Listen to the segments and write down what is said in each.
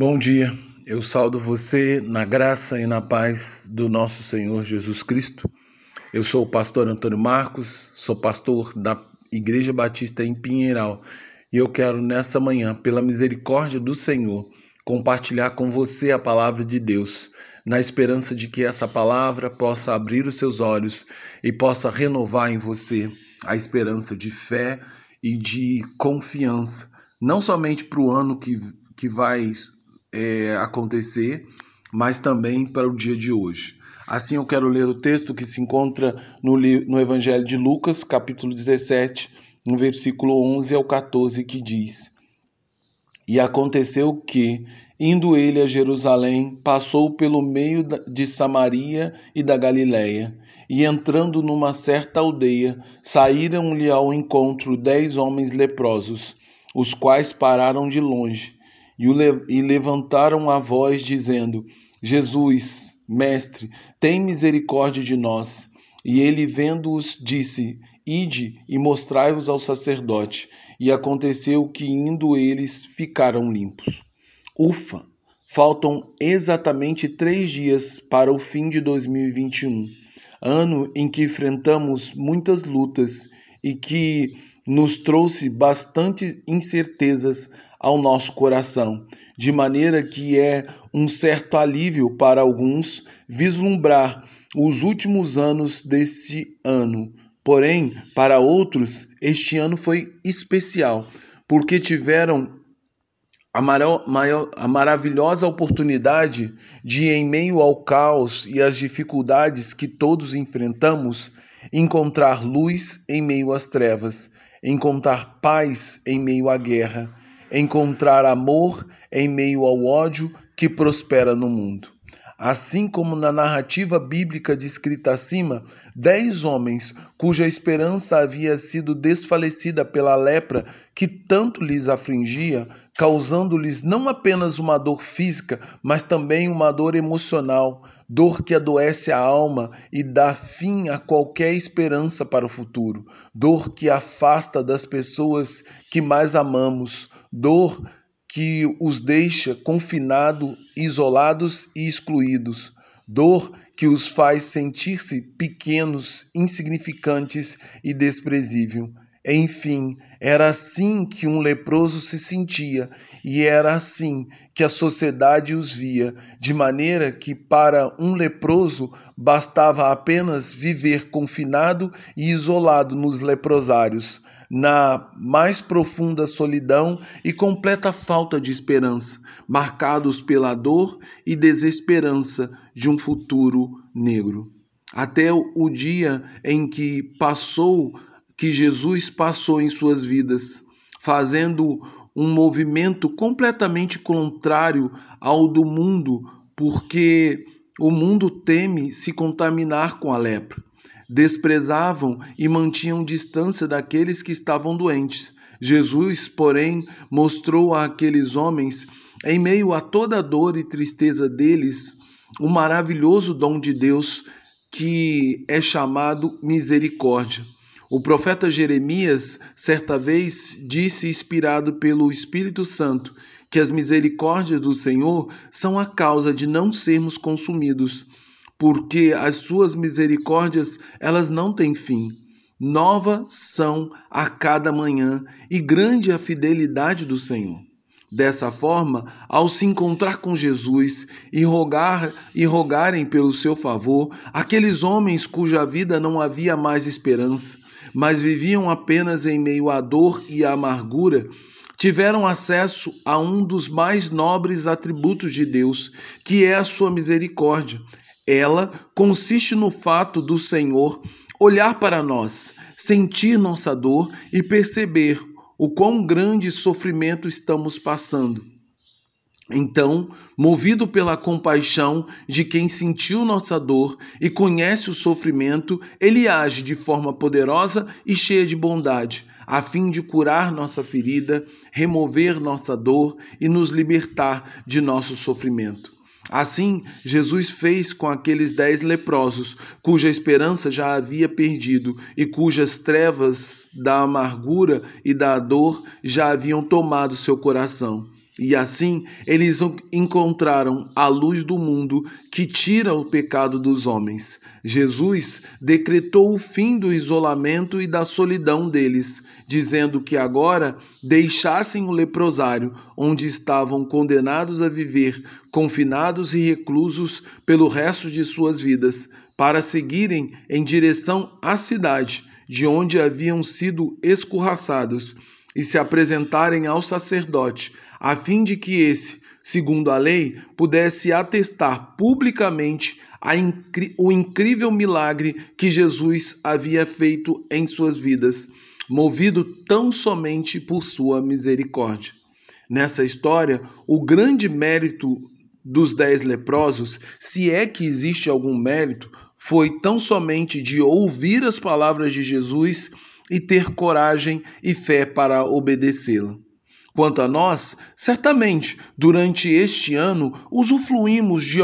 Bom dia, eu saldo você na graça e na paz do nosso Senhor Jesus Cristo. Eu sou o pastor Antônio Marcos, sou pastor da Igreja Batista em Pinheiral e eu quero nesta manhã, pela misericórdia do Senhor, compartilhar com você a palavra de Deus, na esperança de que essa palavra possa abrir os seus olhos e possa renovar em você a esperança de fé e de confiança, não somente para o ano que, que vai é, acontecer, mas também para o dia de hoje. Assim, eu quero ler o texto que se encontra no, no Evangelho de Lucas, capítulo 17, no versículo 11 ao 14, que diz: E aconteceu que, indo ele a Jerusalém, passou pelo meio de Samaria e da Galiléia, e entrando numa certa aldeia, saíram-lhe ao encontro dez homens leprosos, os quais pararam de longe e levantaram a voz, dizendo: Jesus, Mestre, tem misericórdia de nós. E ele, vendo-os, disse: Ide e mostrai-vos ao sacerdote. E aconteceu que, indo eles, ficaram limpos. Ufa! Faltam exatamente três dias para o fim de 2021, ano em que enfrentamos muitas lutas e que nos trouxe bastante incertezas ao nosso coração, de maneira que é um certo alívio para alguns vislumbrar os últimos anos deste ano. Porém, para outros, este ano foi especial, porque tiveram a, maior, a maravilhosa oportunidade de, em meio ao caos e às dificuldades que todos enfrentamos, encontrar luz em meio às trevas, encontrar paz em meio à guerra encontrar amor em meio ao ódio que prospera no mundo. Assim como na narrativa bíblica descrita acima, dez homens cuja esperança havia sido desfalecida pela lepra que tanto lhes afligia, causando-lhes não apenas uma dor física, mas também uma dor emocional, dor que adoece a alma e dá fim a qualquer esperança para o futuro, dor que afasta das pessoas que mais amamos, dor que os deixa confinados, isolados e excluídos, dor que os faz sentir-se pequenos, insignificantes e desprezíveis. Enfim, era assim que um leproso se sentia, e era assim que a sociedade os via, de maneira que para um leproso bastava apenas viver confinado e isolado nos leprosários na mais profunda solidão e completa falta de esperança, marcados pela dor e desesperança de um futuro negro. Até o dia em que passou, que Jesus passou em suas vidas, fazendo um movimento completamente contrário ao do mundo, porque o mundo teme se contaminar com a lepra desprezavam e mantinham distância daqueles que estavam doentes. Jesus, porém, mostrou àqueles homens, em meio a toda a dor e tristeza deles, o maravilhoso dom de Deus que é chamado misericórdia. O profeta Jeremias, certa vez, disse, inspirado pelo Espírito Santo, que as misericórdias do Senhor são a causa de não sermos consumidos porque as suas misericórdias, elas não têm fim. Novas são a cada manhã e grande a fidelidade do Senhor. Dessa forma, ao se encontrar com Jesus e rogar e rogarem pelo seu favor, aqueles homens cuja vida não havia mais esperança, mas viviam apenas em meio à dor e à amargura, tiveram acesso a um dos mais nobres atributos de Deus, que é a sua misericórdia. Ela consiste no fato do Senhor olhar para nós, sentir nossa dor e perceber o quão grande sofrimento estamos passando. Então, movido pela compaixão de quem sentiu nossa dor e conhece o sofrimento, ele age de forma poderosa e cheia de bondade, a fim de curar nossa ferida, remover nossa dor e nos libertar de nosso sofrimento. Assim, Jesus fez com aqueles dez leprosos, cuja esperança já havia perdido e cujas trevas da amargura e da dor já haviam tomado seu coração. E assim eles encontraram a luz do mundo que tira o pecado dos homens. Jesus decretou o fim do isolamento e da solidão deles, dizendo que agora deixassem o leprosário, onde estavam condenados a viver, confinados e reclusos pelo resto de suas vidas, para seguirem em direção à cidade, de onde haviam sido escorraçados, e se apresentarem ao sacerdote a fim de que esse, segundo a lei, pudesse atestar publicamente o incrível milagre que Jesus havia feito em suas vidas, movido tão somente por sua misericórdia. Nessa história, o grande mérito dos dez leprosos, se é que existe algum mérito, foi tão somente de ouvir as palavras de Jesus e ter coragem e fé para obedecê-la. Quanto a nós, certamente, durante este ano, usufruímos de,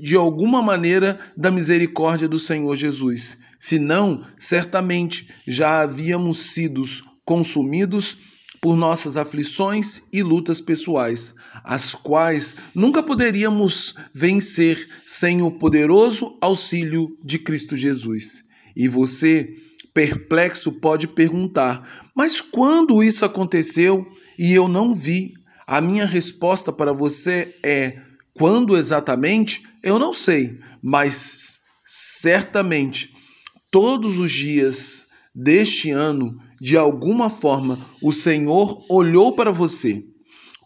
de alguma maneira da misericórdia do Senhor Jesus. Se não, certamente já havíamos sido consumidos por nossas aflições e lutas pessoais, as quais nunca poderíamos vencer sem o poderoso auxílio de Cristo Jesus. E você, perplexo, pode perguntar: mas quando isso aconteceu? e eu não vi. A minha resposta para você é: quando exatamente? Eu não sei, mas certamente todos os dias deste ano, de alguma forma, o Senhor olhou para você,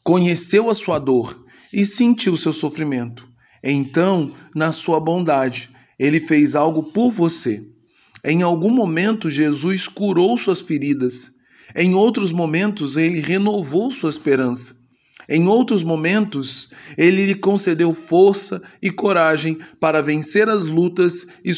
conheceu a sua dor e sentiu seu sofrimento. Então, na sua bondade, ele fez algo por você. Em algum momento, Jesus curou suas feridas em outros momentos, ele renovou sua esperança. Em outros momentos, ele lhe concedeu força e coragem para vencer as lutas e,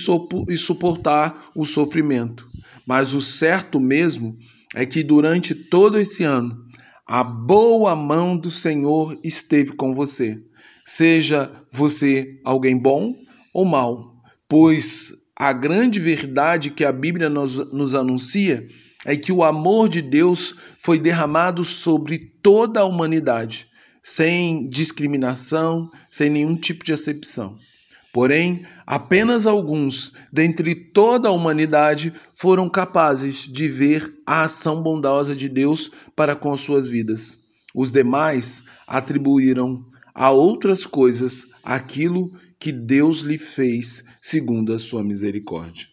suportar o sofrimento. Mas o certo mesmo é que durante todo esse ano, a boa mão do Senhor esteve com você. Seja você alguém bom ou mal, pois a grande verdade que a Bíblia nos, nos anuncia é que o amor de Deus foi derramado sobre toda a humanidade, sem discriminação, sem nenhum tipo de acepção. Porém, apenas alguns dentre toda a humanidade foram capazes de ver a ação bondosa de Deus para com suas vidas. Os demais atribuíram a outras coisas aquilo que Deus lhe fez segundo a sua misericórdia.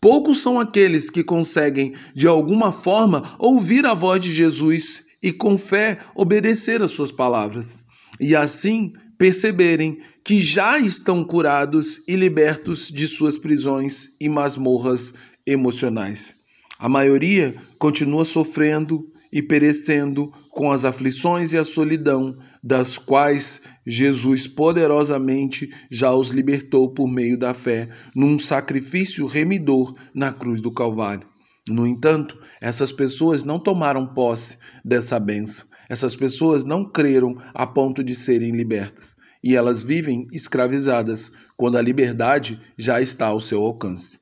Poucos são aqueles que conseguem, de alguma forma, ouvir a voz de Jesus e, com fé, obedecer às suas palavras, e assim perceberem que já estão curados e libertos de suas prisões e masmorras emocionais. A maioria continua sofrendo e perecendo com as aflições e a solidão, das quais Jesus poderosamente já os libertou por meio da fé, num sacrifício remidor na cruz do Calvário. No entanto, essas pessoas não tomaram posse dessa benção. Essas pessoas não creram a ponto de serem libertas. E elas vivem escravizadas, quando a liberdade já está ao seu alcance.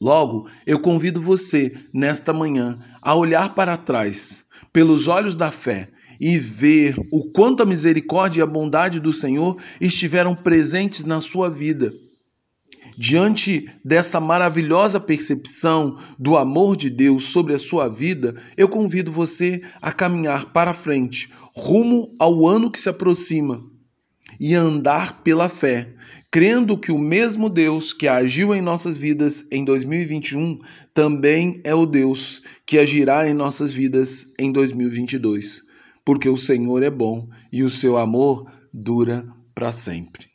Logo, eu convido você, nesta manhã, a olhar para trás, pelos olhos da fé, e ver o quanto a misericórdia e a bondade do Senhor estiveram presentes na sua vida. Diante dessa maravilhosa percepção do amor de Deus sobre a sua vida, eu convido você a caminhar para frente, rumo ao ano que se aproxima, e andar pela fé, crendo que o mesmo Deus que agiu em nossas vidas em 2021 também é o Deus que agirá em nossas vidas em 2022, porque o Senhor é bom e o seu amor dura para sempre.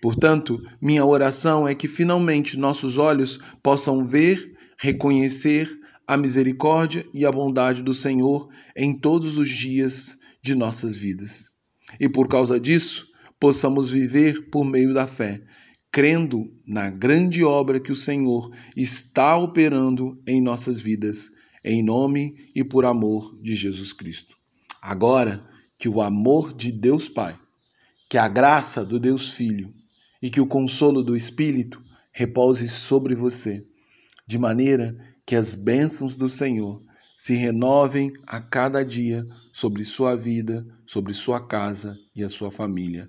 Portanto, minha oração é que finalmente nossos olhos possam ver, reconhecer a misericórdia e a bondade do Senhor em todos os dias de nossas vidas. E por causa disso, possamos viver por meio da fé, crendo na grande obra que o Senhor está operando em nossas vidas, em nome e por amor de Jesus Cristo. Agora, que o amor de Deus Pai, que a graça do Deus Filho e que o consolo do Espírito repouse sobre você, de maneira que as bênçãos do Senhor se renovem a cada dia sobre sua vida, sobre sua casa e a sua família.